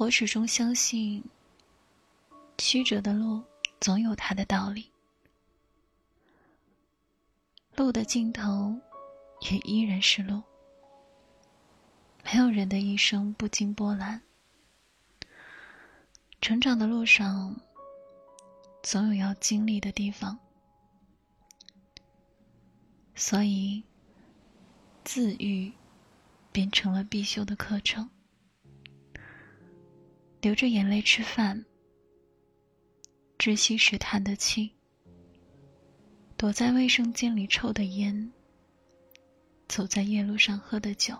我始终相信，曲折的路总有它的道理，路的尽头也依然是路。没有人的一生不经波澜，成长的路上总有要经历的地方，所以自愈变成了必修的课程。流着眼泪吃饭，窒息时叹的气，躲在卫生间里抽的烟，走在夜路上喝的酒。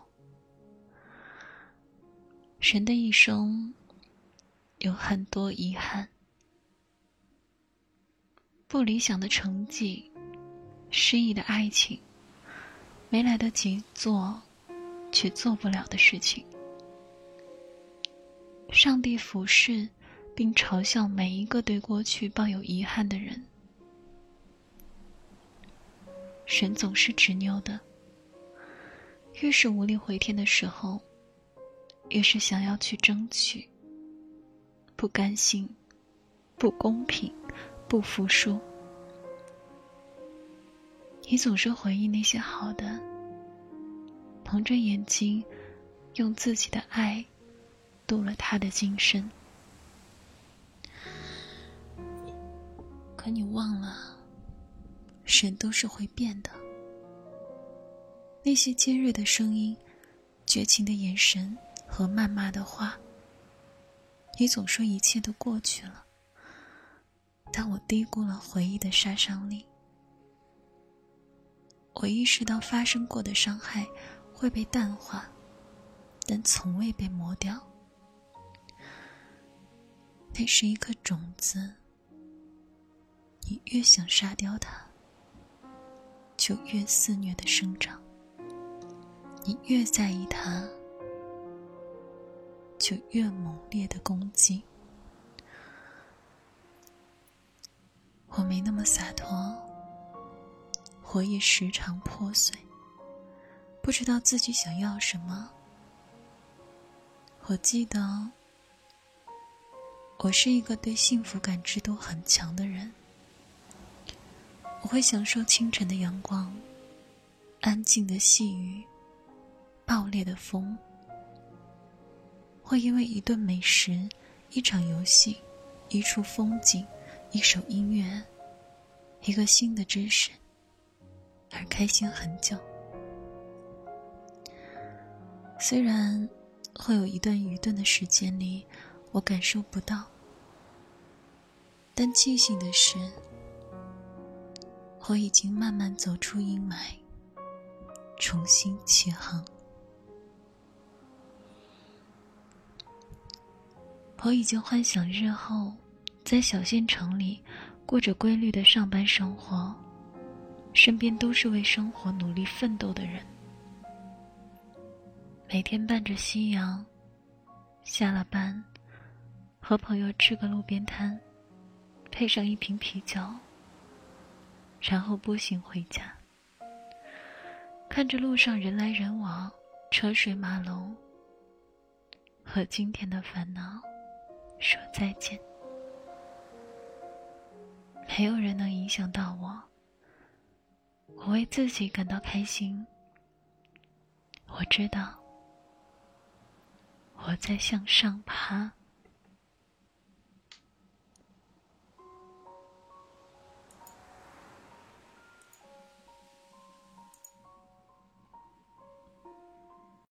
人的一生有很多遗憾，不理想的成绩，失意的爱情，没来得及做却做不了的事情。上帝俯视，并嘲笑每一个对过去抱有遗憾的人。神总是执拗的，越是无力回天的时候，越是想要去争取。不甘心，不公平，不服输。你总是回忆那些好的，蒙着眼睛，用自己的爱。度了他的今生，可你忘了，神都是会变的。那些尖锐的声音、绝情的眼神和谩骂的话，你总说一切都过去了，但我低估了回忆的杀伤力。我意识到发生过的伤害会被淡化，但从未被磨掉。那是一颗种子，你越想杀掉它，就越肆虐的生长；你越在意它，就越猛烈的攻击。我没那么洒脱，我也时常破碎，不知道自己想要什么。我记得。我是一个对幸福感知度很强的人，我会享受清晨的阳光、安静的细雨、爆裂的风，会因为一顿美食、一场游戏、一处风景、一首音乐、一个新的知识而开心很久。虽然会有一段愚钝的时间里。我感受不到，但庆幸的是，我已经慢慢走出阴霾，重新起航。我已经幻想日后在小县城里过着规律的上班生活，身边都是为生活努力奋斗的人，每天伴着夕阳，下了班。和朋友吃个路边摊，配上一瓶啤酒，然后步行回家。看着路上人来人往，车水马龙，和今天的烦恼说再见。没有人能影响到我，我为自己感到开心。我知道，我在向上爬。